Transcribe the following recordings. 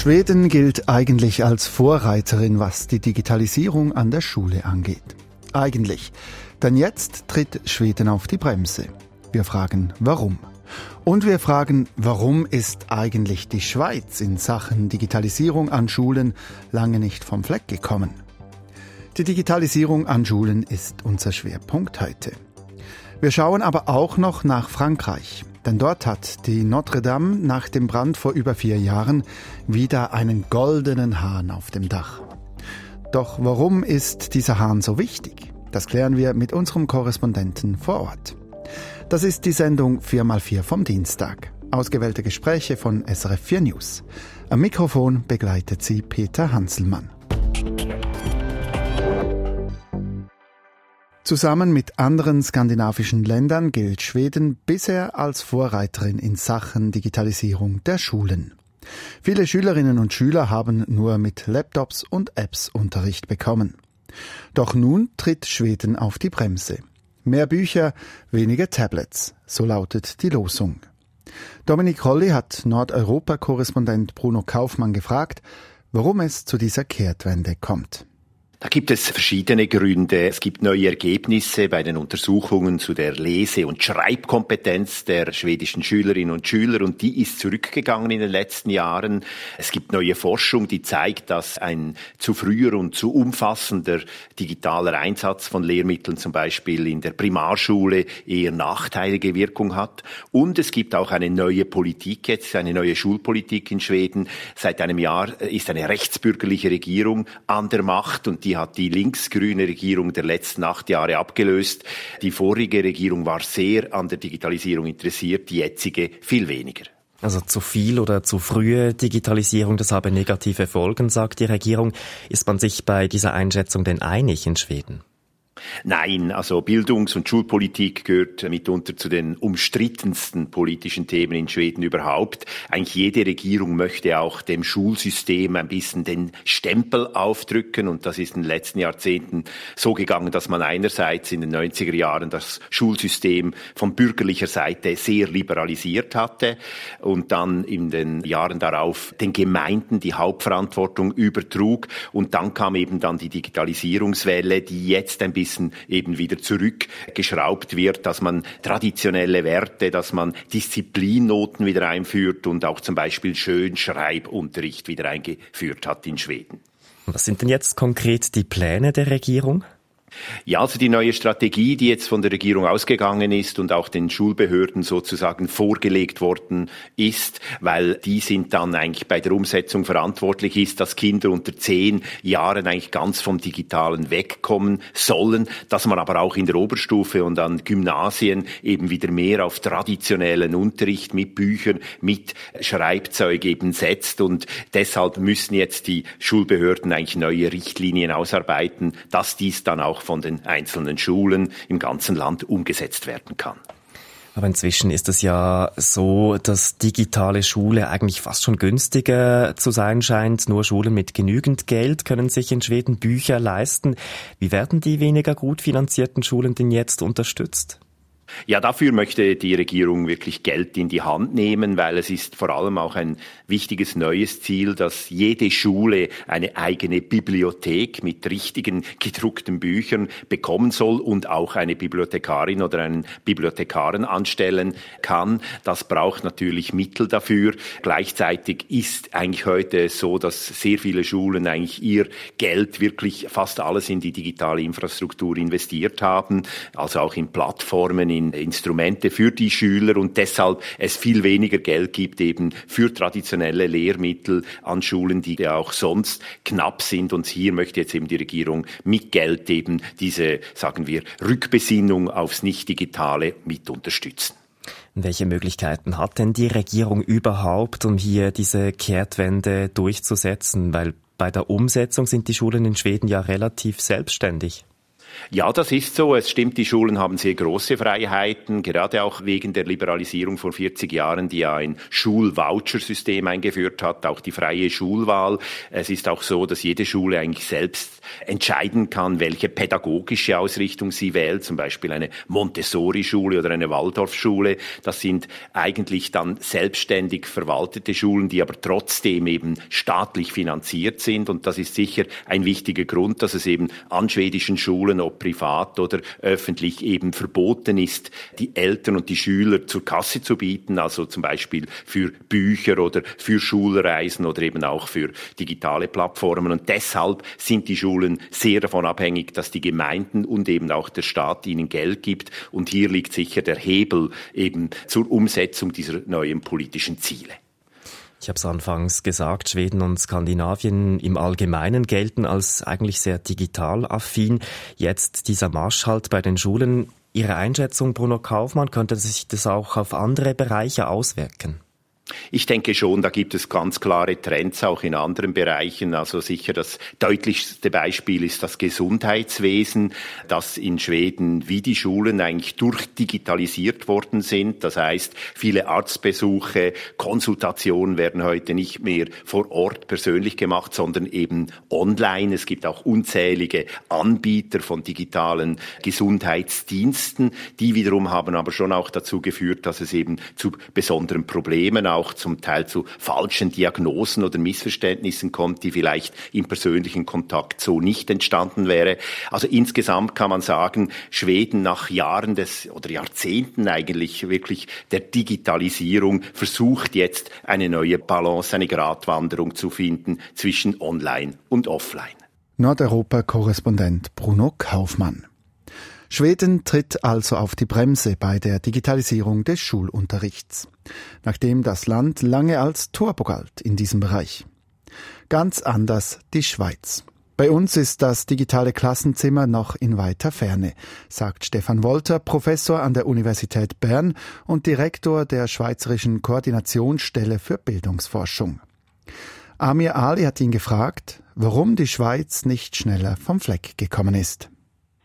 Schweden gilt eigentlich als Vorreiterin, was die Digitalisierung an der Schule angeht. Eigentlich. Denn jetzt tritt Schweden auf die Bremse. Wir fragen, warum? Und wir fragen, warum ist eigentlich die Schweiz in Sachen Digitalisierung an Schulen lange nicht vom Fleck gekommen? Die Digitalisierung an Schulen ist unser Schwerpunkt heute. Wir schauen aber auch noch nach Frankreich, denn dort hat die Notre Dame nach dem Brand vor über vier Jahren wieder einen goldenen Hahn auf dem Dach. Doch warum ist dieser Hahn so wichtig? Das klären wir mit unserem Korrespondenten vor Ort. Das ist die Sendung 4x4 vom Dienstag. Ausgewählte Gespräche von SRF 4 News. Am Mikrofon begleitet sie Peter Hanselmann. Zusammen mit anderen skandinavischen Ländern gilt Schweden bisher als Vorreiterin in Sachen Digitalisierung der Schulen. Viele Schülerinnen und Schüler haben nur mit Laptops und Apps Unterricht bekommen. Doch nun tritt Schweden auf die Bremse. Mehr Bücher, weniger Tablets, so lautet die Losung. Dominik Holly hat Nordeuropa-Korrespondent Bruno Kaufmann gefragt, warum es zu dieser Kehrtwende kommt. Da gibt es verschiedene Gründe. Es gibt neue Ergebnisse bei den Untersuchungen zu der Lese- und Schreibkompetenz der schwedischen Schülerinnen und Schüler und die ist zurückgegangen in den letzten Jahren. Es gibt neue Forschung, die zeigt, dass ein zu früher und zu umfassender digitaler Einsatz von Lehrmitteln zum Beispiel in der Primarschule eher nachteilige Wirkung hat. Und es gibt auch eine neue Politik jetzt, eine neue Schulpolitik in Schweden. Seit einem Jahr ist eine rechtsbürgerliche Regierung an der Macht und die die hat die linksgrüne Regierung der letzten acht Jahre abgelöst. Die vorige Regierung war sehr an der Digitalisierung interessiert, die jetzige viel weniger. Also zu viel oder zu frühe Digitalisierung, das habe negative Folgen, sagt die Regierung. Ist man sich bei dieser Einschätzung denn einig in Schweden? Nein, also Bildungs- und Schulpolitik gehört mitunter zu den umstrittensten politischen Themen in Schweden überhaupt. Eigentlich jede Regierung möchte auch dem Schulsystem ein bisschen den Stempel aufdrücken und das ist in den letzten Jahrzehnten so gegangen, dass man einerseits in den 90er Jahren das Schulsystem von bürgerlicher Seite sehr liberalisiert hatte und dann in den Jahren darauf den Gemeinden die Hauptverantwortung übertrug und dann kam eben dann die Digitalisierungswelle, die jetzt ein bisschen Wissen eben wieder zurückgeschraubt wird, dass man traditionelle Werte, dass man Disziplinnoten wieder einführt und auch zum Beispiel Schönschreibunterricht wieder eingeführt hat in Schweden. Was sind denn jetzt konkret die Pläne der Regierung? Ja, also die neue Strategie, die jetzt von der Regierung ausgegangen ist und auch den Schulbehörden sozusagen vorgelegt worden ist, weil die sind dann eigentlich bei der Umsetzung verantwortlich ist, dass Kinder unter zehn Jahren eigentlich ganz vom Digitalen wegkommen sollen, dass man aber auch in der Oberstufe und an Gymnasien eben wieder mehr auf traditionellen Unterricht mit Büchern, mit Schreibzeug eben setzt. Und deshalb müssen jetzt die Schulbehörden eigentlich neue Richtlinien ausarbeiten, dass dies dann auch von den einzelnen Schulen im ganzen Land umgesetzt werden kann. Aber inzwischen ist es ja so, dass digitale Schule eigentlich fast schon günstiger zu sein scheint. Nur Schulen mit genügend Geld können sich in Schweden Bücher leisten. Wie werden die weniger gut finanzierten Schulen denn jetzt unterstützt? Ja, dafür möchte die Regierung wirklich Geld in die Hand nehmen, weil es ist vor allem auch ein wichtiges neues Ziel, dass jede Schule eine eigene Bibliothek mit richtigen gedruckten Büchern bekommen soll und auch eine Bibliothekarin oder einen Bibliothekaren anstellen kann. Das braucht natürlich Mittel dafür. Gleichzeitig ist eigentlich heute so, dass sehr viele Schulen eigentlich ihr Geld wirklich fast alles in die digitale Infrastruktur investiert haben, also auch in Plattformen, in Instrumente für die Schüler und deshalb es viel weniger Geld gibt eben für traditionelle Lehrmittel an Schulen, die ja auch sonst knapp sind. Und hier möchte jetzt eben die Regierung mit Geld eben diese, sagen wir, Rückbesinnung aufs Nicht-Digitale mit unterstützen. Welche Möglichkeiten hat denn die Regierung überhaupt, um hier diese Kehrtwende durchzusetzen? Weil bei der Umsetzung sind die Schulen in Schweden ja relativ selbstständig. Ja, das ist so. Es stimmt, die Schulen haben sehr große Freiheiten, gerade auch wegen der Liberalisierung vor 40 Jahren, die ja ein Schulvouchersystem eingeführt hat, auch die freie Schulwahl. Es ist auch so, dass jede Schule eigentlich selbst entscheiden kann, welche pädagogische Ausrichtung sie wählt, zum Beispiel eine Montessori-Schule oder eine Waldorfschule. Das sind eigentlich dann selbstständig verwaltete Schulen, die aber trotzdem eben staatlich finanziert sind. Und das ist sicher ein wichtiger Grund, dass es eben an schwedischen Schulen, ob privat oder öffentlich, eben verboten ist, die Eltern und die Schüler zur Kasse zu bieten, also zum Beispiel für Bücher oder für Schulreisen oder eben auch für digitale Plattformen. Und deshalb sind die Schulen sehr davon abhängig, dass die Gemeinden und eben auch der Staat ihnen Geld gibt. Und hier liegt sicher der Hebel eben zur Umsetzung dieser neuen politischen Ziele. Ich habe es anfangs gesagt, Schweden und Skandinavien im Allgemeinen gelten als eigentlich sehr digital affin. Jetzt dieser Marsch halt bei den Schulen. Ihre Einschätzung, Bruno Kaufmann, könnte sich das auch auf andere Bereiche auswirken? Ich denke schon, da gibt es ganz klare Trends auch in anderen Bereichen. Also sicher das deutlichste Beispiel ist das Gesundheitswesen, das in Schweden wie die Schulen eigentlich durchdigitalisiert worden sind. Das heißt, viele Arztbesuche, Konsultationen werden heute nicht mehr vor Ort persönlich gemacht, sondern eben online. Es gibt auch unzählige Anbieter von digitalen Gesundheitsdiensten. Die wiederum haben aber schon auch dazu geführt, dass es eben zu besonderen Problemen auch auch zum Teil zu falschen Diagnosen oder Missverständnissen kommt, die vielleicht im persönlichen Kontakt so nicht entstanden wäre. Also insgesamt kann man sagen, Schweden nach Jahren des oder Jahrzehnten eigentlich wirklich der Digitalisierung versucht jetzt eine neue Balance, eine Gratwanderung zu finden zwischen Online und Offline. Nordeuropa-Korrespondent Bruno Kaufmann. Schweden tritt also auf die Bremse bei der Digitalisierung des Schulunterrichts, nachdem das Land lange als Turbo galt in diesem Bereich. Ganz anders die Schweiz. Bei uns ist das digitale Klassenzimmer noch in weiter Ferne, sagt Stefan Wolter, Professor an der Universität Bern und Direktor der Schweizerischen Koordinationsstelle für Bildungsforschung. Amir Ali hat ihn gefragt, warum die Schweiz nicht schneller vom Fleck gekommen ist.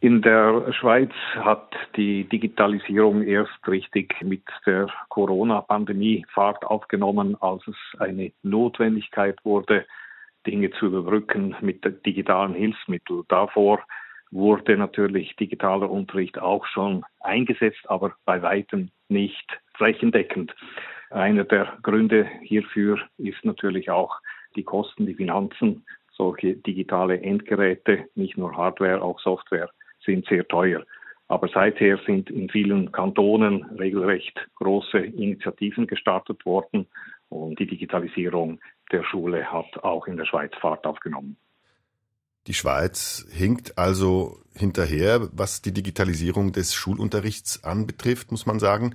In der Schweiz hat die Digitalisierung erst richtig mit der Corona-Pandemie Fahrt aufgenommen, als es eine Notwendigkeit wurde, Dinge zu überbrücken mit digitalen Hilfsmitteln. Davor wurde natürlich digitaler Unterricht auch schon eingesetzt, aber bei weitem nicht flächendeckend. Einer der Gründe hierfür ist natürlich auch die Kosten, die Finanzen. Solche digitale Endgeräte, nicht nur Hardware, auch Software sind sehr teuer. Aber seither sind in vielen Kantonen regelrecht große Initiativen gestartet worden und die Digitalisierung der Schule hat auch in der Schweiz Fahrt aufgenommen. Die Schweiz hinkt also hinterher, was die Digitalisierung des Schulunterrichts anbetrifft, muss man sagen.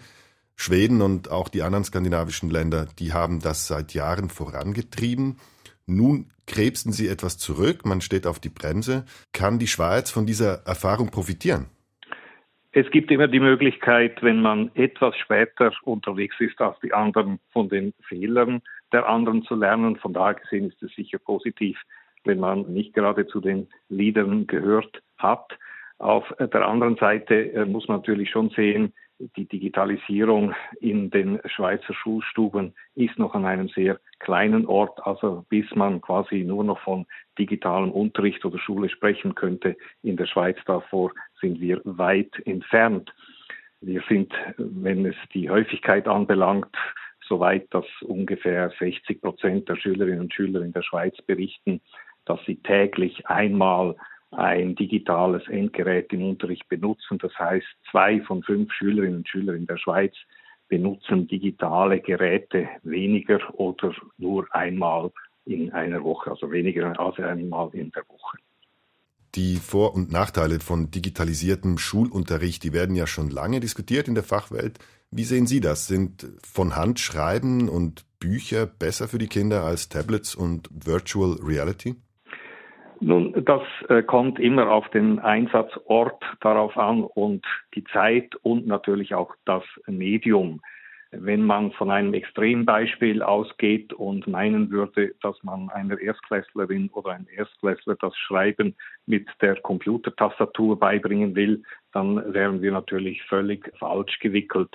Schweden und auch die anderen skandinavischen Länder, die haben das seit Jahren vorangetrieben. Nun krebsen sie etwas zurück, man steht auf die Bremse. Kann die Schweiz von dieser Erfahrung profitieren? Es gibt immer die Möglichkeit, wenn man etwas später unterwegs ist als die anderen, von den Fehlern der anderen zu lernen. Von daher gesehen ist es sicher positiv, wenn man nicht gerade zu den Liedern gehört hat. Auf der anderen Seite äh, muss man natürlich schon sehen, die Digitalisierung in den Schweizer Schulstuben ist noch an einem sehr kleinen Ort, also bis man quasi nur noch von digitalem Unterricht oder Schule sprechen könnte. In der Schweiz davor sind wir weit entfernt. Wir sind, wenn es die Häufigkeit anbelangt, so weit, dass ungefähr 60 Prozent der Schülerinnen und Schüler in der Schweiz berichten, dass sie täglich einmal ein digitales Endgerät im Unterricht benutzen. Das heißt, zwei von fünf Schülerinnen und Schülern in der Schweiz benutzen digitale Geräte weniger oder nur einmal in einer Woche, also weniger als einmal in der Woche. Die Vor- und Nachteile von digitalisiertem Schulunterricht, die werden ja schon lange diskutiert in der Fachwelt. Wie sehen Sie das? Sind von Hand Schreiben und Bücher besser für die Kinder als Tablets und Virtual Reality? Nun, das äh, kommt immer auf den Einsatzort darauf an und die Zeit und natürlich auch das Medium. Wenn man von einem Extrembeispiel ausgeht und meinen würde, dass man einer Erstklässlerin oder einem Erstklässler das Schreiben mit der Computertastatur beibringen will, dann wären wir natürlich völlig falsch gewickelt.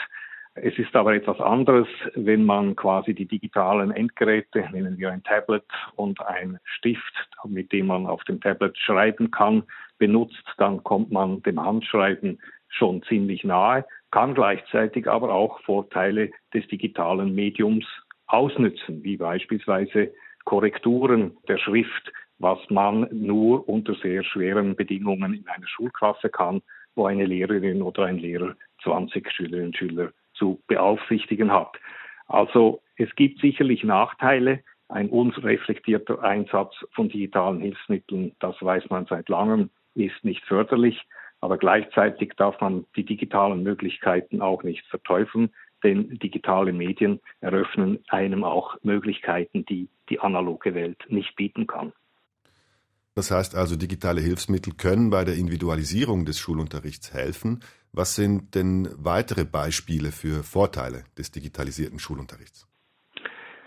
Es ist aber etwas anderes, wenn man quasi die digitalen Endgeräte, nehmen wir ein Tablet und ein Stift, mit dem man auf dem Tablet schreiben kann, benutzt, dann kommt man dem Handschreiben schon ziemlich nahe, kann gleichzeitig aber auch Vorteile des digitalen Mediums ausnützen, wie beispielsweise Korrekturen der Schrift, was man nur unter sehr schweren Bedingungen in einer Schulklasse kann, wo eine Lehrerin oder ein Lehrer 20 Schülerinnen und Schüler zu beaufsichtigen hat. Also es gibt sicherlich Nachteile. Ein unreflektierter Einsatz von digitalen Hilfsmitteln, das weiß man seit langem, ist nicht förderlich. Aber gleichzeitig darf man die digitalen Möglichkeiten auch nicht verteufeln, denn digitale Medien eröffnen einem auch Möglichkeiten, die die analoge Welt nicht bieten kann. Das heißt also, digitale Hilfsmittel können bei der Individualisierung des Schulunterrichts helfen. Was sind denn weitere Beispiele für Vorteile des digitalisierten Schulunterrichts?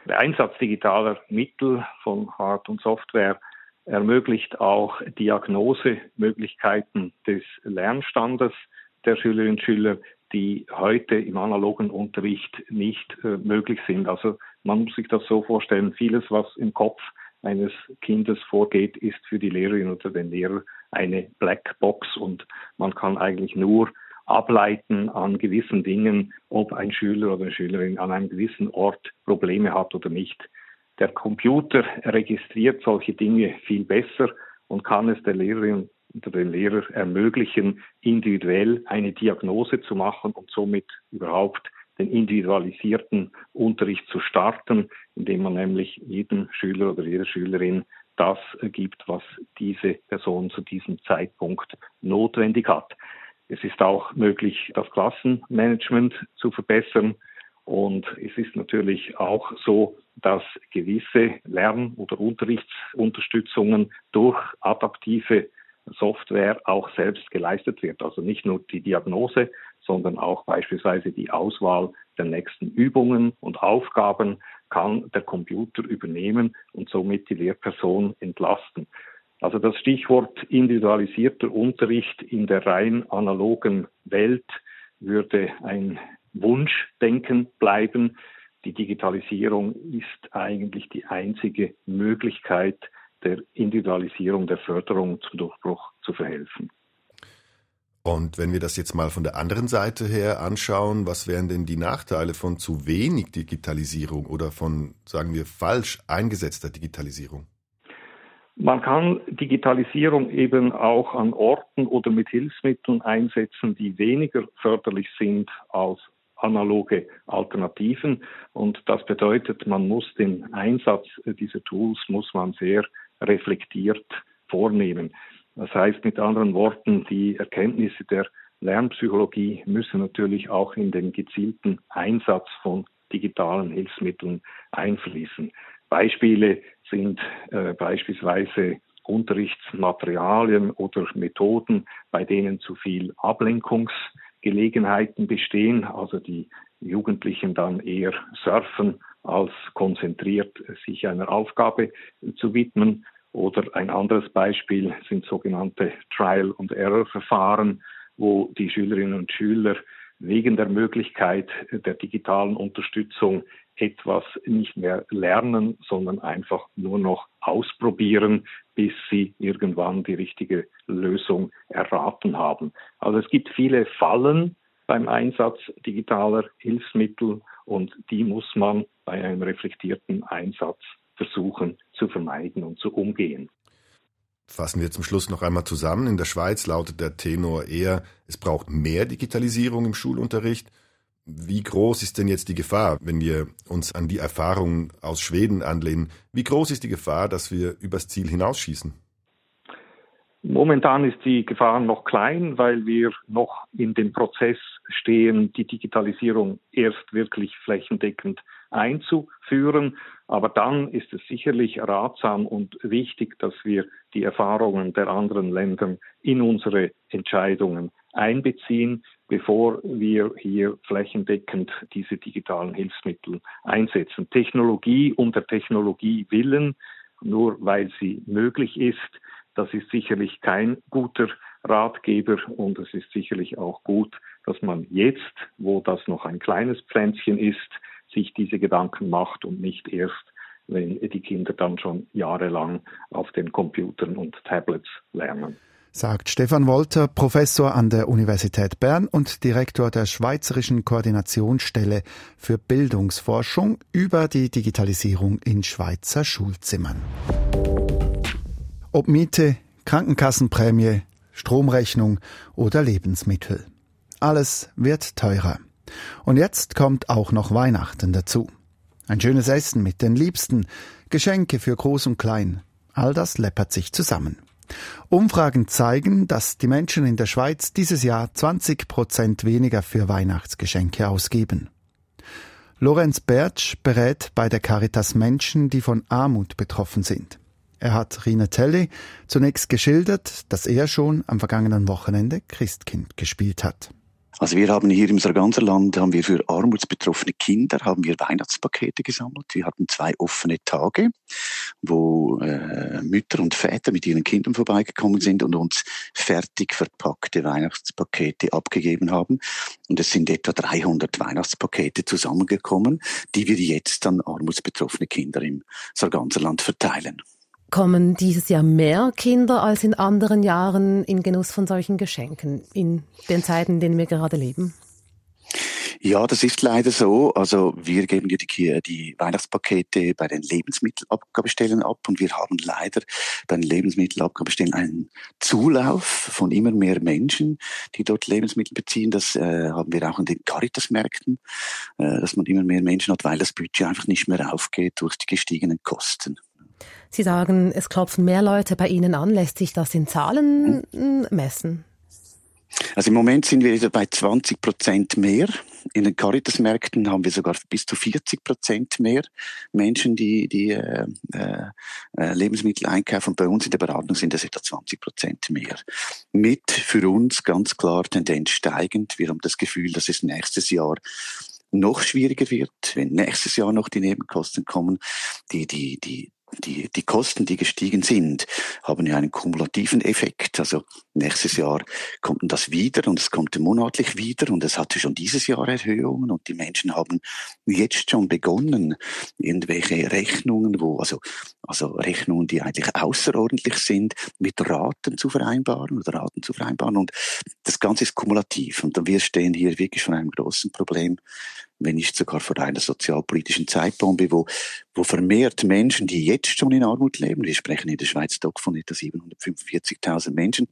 Der Einsatz digitaler Mittel von Hard- und Software ermöglicht auch Diagnosemöglichkeiten des Lernstandes der Schülerinnen und Schüler, die heute im analogen Unterricht nicht äh, möglich sind. Also man muss sich das so vorstellen, vieles, was im Kopf eines Kindes vorgeht, ist für die Lehrerin oder den Lehrer eine Blackbox und man kann eigentlich nur ableiten an gewissen Dingen, ob ein Schüler oder eine Schülerin an einem gewissen Ort Probleme hat oder nicht. Der Computer registriert solche Dinge viel besser und kann es der Lehrerin oder dem Lehrer ermöglichen, individuell eine Diagnose zu machen und somit überhaupt den individualisierten Unterricht zu starten, indem man nämlich jedem Schüler oder jeder Schülerin das gibt, was diese Person zu diesem Zeitpunkt notwendig hat. Es ist auch möglich, das Klassenmanagement zu verbessern. Und es ist natürlich auch so, dass gewisse Lern- oder Unterrichtsunterstützungen durch adaptive Software auch selbst geleistet wird. Also nicht nur die Diagnose, sondern auch beispielsweise die Auswahl der nächsten Übungen und Aufgaben kann der Computer übernehmen und somit die Lehrperson entlasten. Also das Stichwort individualisierter Unterricht in der rein analogen Welt würde ein Wunschdenken bleiben. Die Digitalisierung ist eigentlich die einzige Möglichkeit der Individualisierung, der Förderung zum Durchbruch zu verhelfen. Und wenn wir das jetzt mal von der anderen Seite her anschauen, was wären denn die Nachteile von zu wenig Digitalisierung oder von, sagen wir, falsch eingesetzter Digitalisierung? Man kann Digitalisierung eben auch an Orten oder mit Hilfsmitteln einsetzen, die weniger förderlich sind als analoge Alternativen. Und das bedeutet, man muss den Einsatz dieser Tools, muss man sehr reflektiert vornehmen. Das heißt mit anderen Worten, die Erkenntnisse der Lernpsychologie müssen natürlich auch in den gezielten Einsatz von digitalen Hilfsmitteln einfließen. Beispiele sind äh, beispielsweise Unterrichtsmaterialien oder Methoden, bei denen zu viel Ablenkungsgelegenheiten bestehen, also die Jugendlichen dann eher surfen, als konzentriert sich einer Aufgabe zu widmen. Oder ein anderes Beispiel sind sogenannte Trial- und Error-Verfahren, wo die Schülerinnen und Schüler wegen der Möglichkeit der digitalen Unterstützung etwas nicht mehr lernen, sondern einfach nur noch ausprobieren, bis sie irgendwann die richtige Lösung erraten haben. Also es gibt viele Fallen beim Einsatz digitaler Hilfsmittel und die muss man bei einem reflektierten Einsatz versuchen zu vermeiden und zu umgehen. Fassen wir zum Schluss noch einmal zusammen. In der Schweiz lautet der Tenor eher, es braucht mehr Digitalisierung im Schulunterricht. Wie groß ist denn jetzt die Gefahr, wenn wir uns an die Erfahrungen aus Schweden anlehnen? Wie groß ist die Gefahr, dass wir übers Ziel hinausschießen? Momentan ist die Gefahr noch klein, weil wir noch in dem Prozess stehen, die Digitalisierung erst wirklich flächendeckend einzuführen. Aber dann ist es sicherlich ratsam und wichtig, dass wir die Erfahrungen der anderen Länder in unsere Entscheidungen einbeziehen, bevor wir hier flächendeckend diese digitalen Hilfsmittel einsetzen. Technologie der Technologie willen, nur weil sie möglich ist, das ist sicherlich kein guter Ratgeber und es ist sicherlich auch gut, dass man jetzt, wo das noch ein kleines Pflänzchen ist, sich diese Gedanken macht und nicht erst, wenn die Kinder dann schon jahrelang auf den Computern und Tablets lernen sagt Stefan Wolter, Professor an der Universität Bern und Direktor der Schweizerischen Koordinationsstelle für Bildungsforschung über die Digitalisierung in Schweizer Schulzimmern. Ob Miete, Krankenkassenprämie, Stromrechnung oder Lebensmittel. Alles wird teurer. Und jetzt kommt auch noch Weihnachten dazu. Ein schönes Essen mit den Liebsten, Geschenke für Groß und Klein. All das läppert sich zusammen. Umfragen zeigen, dass die Menschen in der Schweiz dieses Jahr 20 Prozent weniger für Weihnachtsgeschenke ausgeben. Lorenz Bertsch berät bei der Caritas Menschen, die von Armut betroffen sind. Er hat Rina Telly zunächst geschildert, dass er schon am vergangenen Wochenende Christkind gespielt hat. Also wir haben hier im Sarganserland haben wir für armutsbetroffene Kinder haben wir Weihnachtspakete gesammelt. Wir hatten zwei offene Tage, wo äh, Mütter und Väter mit ihren Kindern vorbeigekommen sind und uns fertig verpackte Weihnachtspakete abgegeben haben. Und es sind etwa 300 Weihnachtspakete zusammengekommen, die wir jetzt an armutsbetroffene Kinder im Sarganserland verteilen. Kommen dieses Jahr mehr Kinder als in anderen Jahren in Genuss von solchen Geschenken in den Zeiten, in denen wir gerade leben? Ja, das ist leider so. Also wir geben ja die, die Weihnachtspakete bei den Lebensmittelabgabestellen ab und wir haben leider bei den Lebensmittelabgabestellen einen Zulauf von immer mehr Menschen, die dort Lebensmittel beziehen. Das äh, haben wir auch in den Caritas-Märkten, äh, dass man immer mehr Menschen hat, weil das Budget einfach nicht mehr aufgeht durch die gestiegenen Kosten. Sie sagen, es klopfen mehr Leute bei Ihnen an. Lässt sich das in Zahlen hm. messen? Also im Moment sind wir bei 20 Prozent mehr. In den Caritas-Märkten haben wir sogar bis zu 40 Prozent mehr Menschen, die, die äh, äh, Lebensmittel einkaufen. Bei uns in der Beratung sind es etwa 20 Prozent mehr. Mit für uns ganz klar Tendenz steigend. Wir haben das Gefühl, dass es nächstes Jahr noch schwieriger wird, wenn nächstes Jahr noch die Nebenkosten kommen, die, die, die die, die Kosten, die gestiegen sind, haben ja einen kumulativen Effekt. Also nächstes Jahr kommt das wieder und es kommt monatlich wieder und es hatte schon dieses Jahr Erhöhungen und die Menschen haben jetzt schon begonnen, irgendwelche Rechnungen, wo, also, also Rechnungen, die eigentlich außerordentlich sind, mit Raten zu vereinbaren oder Raten zu vereinbaren und das Ganze ist kumulativ und wir stehen hier wirklich von einem großen Problem wenn nicht sogar vor einer sozialpolitischen Zeitbombe, wo, wo vermehrt Menschen, die jetzt schon in Armut leben, wir sprechen in der Schweiz doch von etwa 745.000 Menschen,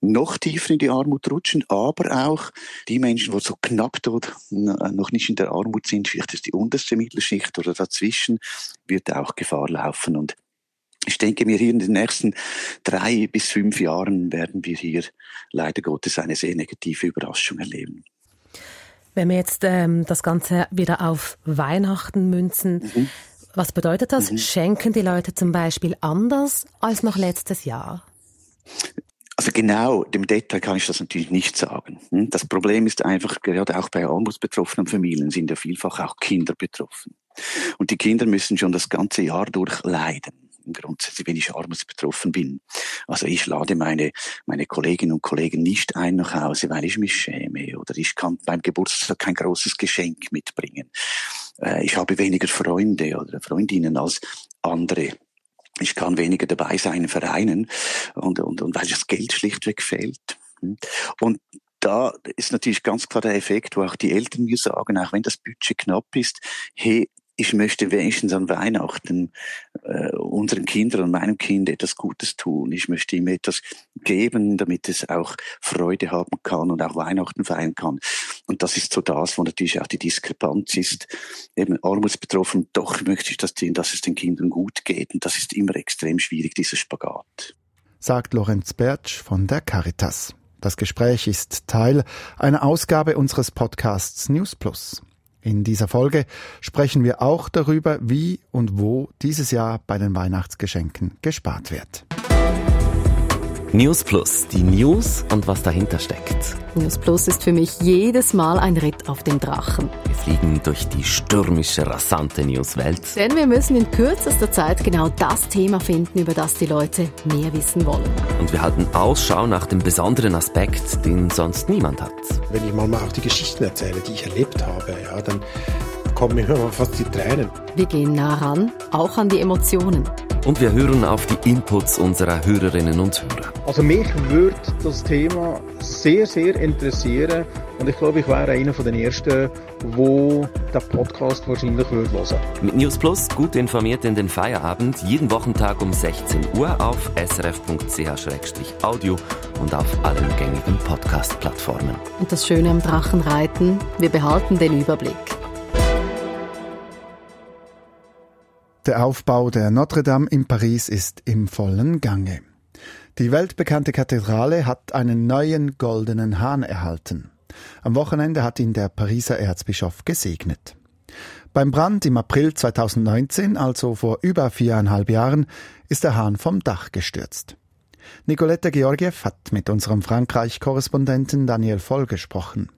noch tiefer in die Armut rutschen, aber auch die Menschen, die so knapp dort noch nicht in der Armut sind, vielleicht ist die unterste Mittelschicht oder dazwischen, wird auch Gefahr laufen. Und ich denke mir, hier in den nächsten drei bis fünf Jahren werden wir hier leider Gottes eine sehr negative Überraschung erleben. Wenn wir jetzt ähm, das Ganze wieder auf Weihnachten münzen, mhm. was bedeutet das? Mhm. Schenken die Leute zum Beispiel anders als noch letztes Jahr? Also genau, dem Detail kann ich das natürlich nicht sagen. Hm? Das Problem ist einfach, gerade auch bei armutsbetroffenen Familien sind ja vielfach auch Kinder betroffen. Und die Kinder müssen schon das ganze Jahr durch leiden grundsätzlich, wenn ich armutsbetroffen bin. Also ich lade meine, meine Kolleginnen und Kollegen nicht ein nach Hause, weil ich mich schäme oder ich kann beim Geburtstag kein großes Geschenk mitbringen. Äh, ich habe weniger Freunde oder Freundinnen als andere. Ich kann weniger dabei sein in Vereinen und, und, und weil das Geld schlichtweg fehlt. Und da ist natürlich ganz klar der Effekt, wo auch die Eltern mir sagen, auch wenn das Budget knapp ist, hey, ich möchte wenigstens an Weihnachten äh, unseren Kindern und meinem Kind etwas Gutes tun. Ich möchte ihm etwas geben, damit es auch Freude haben kann und auch Weihnachten feiern kann. Und das ist so das, wo natürlich auch die Diskrepanz ist. Eben armutsbetroffen, doch möchte ich das sehen, dass es den Kindern gut geht. Und das ist immer extrem schwierig, dieser Spagat. Sagt Lorenz Bertsch von der Caritas. Das Gespräch ist Teil einer Ausgabe unseres Podcasts News Plus. In dieser Folge sprechen wir auch darüber, wie und wo dieses Jahr bei den Weihnachtsgeschenken gespart wird. News Plus, die News und was dahinter steckt. News Plus ist für mich jedes Mal ein Ritt auf dem Drachen. Wir fliegen durch die stürmische, rasante Newswelt. Denn wir müssen in kürzester Zeit genau das Thema finden, über das die Leute mehr wissen wollen. Und wir halten Ausschau nach dem besonderen Aspekt, den sonst niemand hat. Wenn ich mal auch die Geschichten erzähle, die ich erlebt habe, ja, dann kommen mir fast die Tränen. Wir gehen nah ran, auch an die Emotionen. Und wir hören auf die Inputs unserer Hörerinnen und Hörer. Also mich würde das Thema sehr, sehr interessieren und ich glaube, ich wäre einer von den Ersten, wo der Podcast wahrscheinlich würde hören. Mit News Plus gut informiert in den Feierabend, jeden Wochentag um 16 Uhr auf srf.ch-audio und auf allen gängigen Podcast-Plattformen. Und das Schöne am Drachenreiten, wir behalten den Überblick. Der Aufbau der Notre Dame in Paris ist im vollen Gange. Die weltbekannte Kathedrale hat einen neuen goldenen Hahn erhalten. Am Wochenende hat ihn der Pariser Erzbischof gesegnet. Beim Brand im April 2019, also vor über viereinhalb Jahren, ist der Hahn vom Dach gestürzt. Nicoletta Georgiev hat mit unserem Frankreich-Korrespondenten Daniel Voll gesprochen.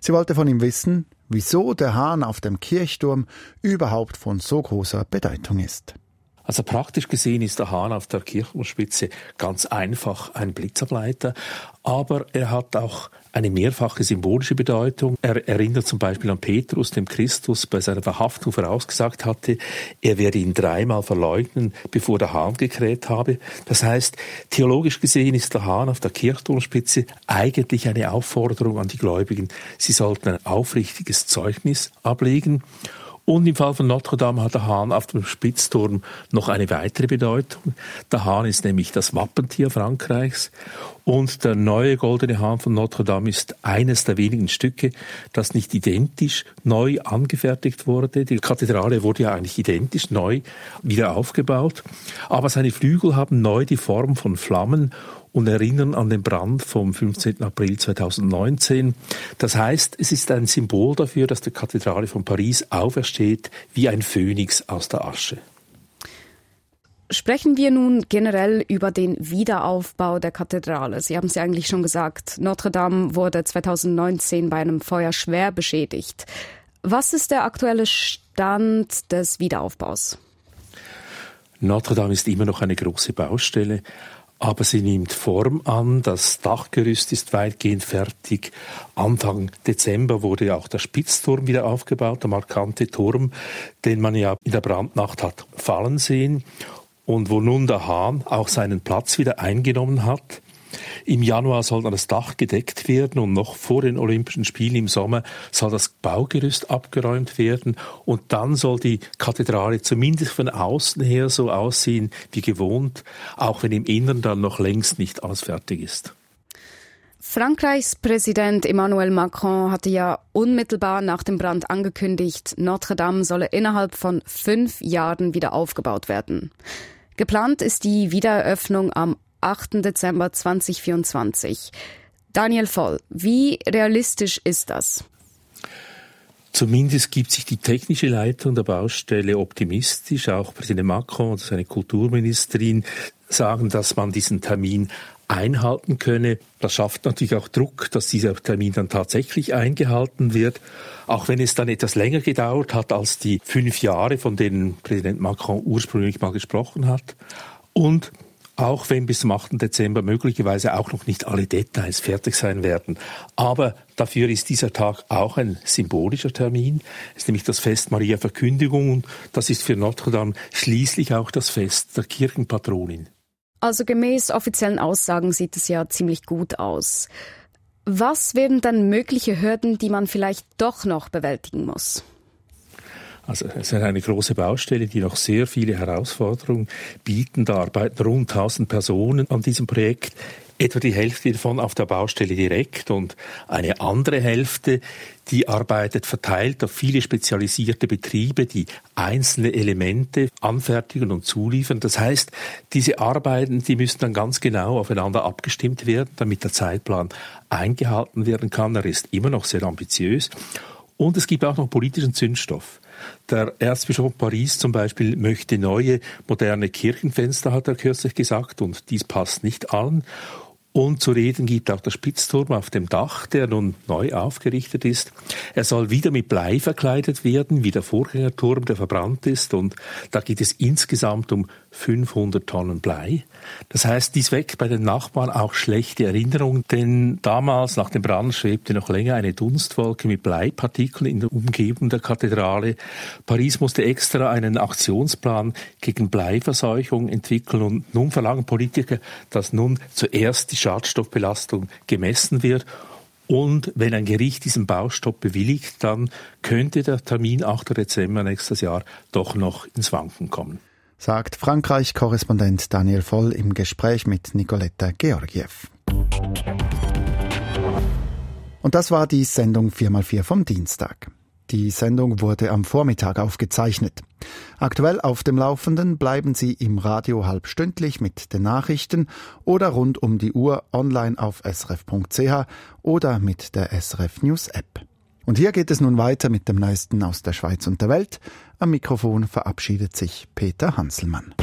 Sie wollte von ihm wissen, wieso der Hahn auf dem Kirchturm überhaupt von so großer Bedeutung ist. Also praktisch gesehen ist der Hahn auf der Kirchturmspitze ganz einfach ein Blitzableiter, aber er hat auch eine mehrfache symbolische Bedeutung. Er erinnert zum Beispiel an Petrus, dem Christus bei seiner Verhaftung vorausgesagt hatte, er werde ihn dreimal verleugnen, bevor der Hahn gekräht habe. Das heißt, theologisch gesehen ist der Hahn auf der Kirchturmspitze eigentlich eine Aufforderung an die Gläubigen. Sie sollten ein aufrichtiges Zeugnis ablegen. Und im Fall von Notre Dame hat der Hahn auf dem Spitzturm noch eine weitere Bedeutung. Der Hahn ist nämlich das Wappentier Frankreichs und der neue goldene Hahn von Notre Dame ist eines der wenigen Stücke, das nicht identisch neu angefertigt wurde. Die Kathedrale wurde ja eigentlich identisch neu wieder aufgebaut, aber seine Flügel haben neu die Form von Flammen und erinnern an den Brand vom 15. April 2019. Das heißt, es ist ein Symbol dafür, dass die Kathedrale von Paris aufersteht wie ein Phönix aus der Asche. Sprechen wir nun generell über den Wiederaufbau der Kathedrale. Sie haben es ja eigentlich schon gesagt, Notre Dame wurde 2019 bei einem Feuer schwer beschädigt. Was ist der aktuelle Stand des Wiederaufbaus? Notre Dame ist immer noch eine große Baustelle aber sie nimmt Form an. Das Dachgerüst ist weitgehend fertig. Anfang Dezember wurde auch der Spitzturm wieder aufgebaut, der markante Turm, den man ja in der Brandnacht hat fallen sehen und wo nun der Hahn auch seinen Platz wieder eingenommen hat. Im Januar soll dann das Dach gedeckt werden und noch vor den Olympischen Spielen im Sommer soll das Baugerüst abgeräumt werden und dann soll die Kathedrale zumindest von außen her so aussehen wie gewohnt, auch wenn im Innern dann noch längst nicht alles fertig ist. Frankreichs Präsident Emmanuel Macron hatte ja unmittelbar nach dem Brand angekündigt, Notre Dame solle innerhalb von fünf Jahren wieder aufgebaut werden. Geplant ist die Wiedereröffnung am 8. Dezember 2024. Daniel Voll, wie realistisch ist das? Zumindest gibt sich die technische Leitung der Baustelle optimistisch. Auch Präsident Macron und seine Kulturministerin sagen, dass man diesen Termin einhalten könne. Das schafft natürlich auch Druck, dass dieser Termin dann tatsächlich eingehalten wird. Auch wenn es dann etwas länger gedauert hat als die fünf Jahre, von denen Präsident Macron ursprünglich mal gesprochen hat. Und auch wenn bis zum 8. Dezember möglicherweise auch noch nicht alle Details fertig sein werden. Aber dafür ist dieser Tag auch ein symbolischer Termin. Es ist nämlich das Fest Maria Verkündigung und das ist für Notre Dame schließlich auch das Fest der Kirchenpatronin. Also gemäß offiziellen Aussagen sieht es ja ziemlich gut aus. Was wären dann mögliche Hürden, die man vielleicht doch noch bewältigen muss? Also es ist eine große Baustelle, die noch sehr viele Herausforderungen bieten. Da arbeiten rund 1000 Personen an diesem Projekt etwa die Hälfte davon auf der Baustelle direkt und eine andere Hälfte, die arbeitet verteilt auf viele spezialisierte Betriebe, die einzelne Elemente anfertigen und zuliefern. Das heißt, diese Arbeiten, die müssen dann ganz genau aufeinander abgestimmt werden, damit der Zeitplan eingehalten werden kann. Er ist immer noch sehr ambitiös. Und es gibt auch noch politischen Zündstoff. Der Erzbischof Paris zum Beispiel möchte neue, moderne Kirchenfenster, hat er kürzlich gesagt, und dies passt nicht allen. Und zu reden gibt auch der Spitzturm auf dem Dach, der nun neu aufgerichtet ist. Er soll wieder mit Blei verkleidet werden, wie der Vorgängerturm, der verbrannt ist. Und da geht es insgesamt um 500 Tonnen Blei. Das heißt, dies weckt bei den Nachbarn auch schlechte Erinnerungen, denn damals nach dem Brand schwebte noch länger eine Dunstwolke mit Bleipartikeln in der Umgebung der Kathedrale. Paris musste extra einen Aktionsplan gegen Bleiverseuchung entwickeln und nun verlangen Politiker, dass nun zuerst die Schadstoffbelastung gemessen wird und wenn ein Gericht diesen Baustopp bewilligt, dann könnte der Termin 8. Dezember nächstes Jahr doch noch ins Wanken kommen sagt Frankreich-Korrespondent Daniel Voll im Gespräch mit Nicoletta Georgiev. Und das war die Sendung 4x4 vom Dienstag. Die Sendung wurde am Vormittag aufgezeichnet. Aktuell auf dem Laufenden bleiben Sie im Radio halbstündlich mit den Nachrichten oder rund um die Uhr online auf srf.ch oder mit der SRF News App. Und hier geht es nun weiter mit dem Neuesten aus der Schweiz und der Welt. Am Mikrofon verabschiedet sich Peter Hanselmann.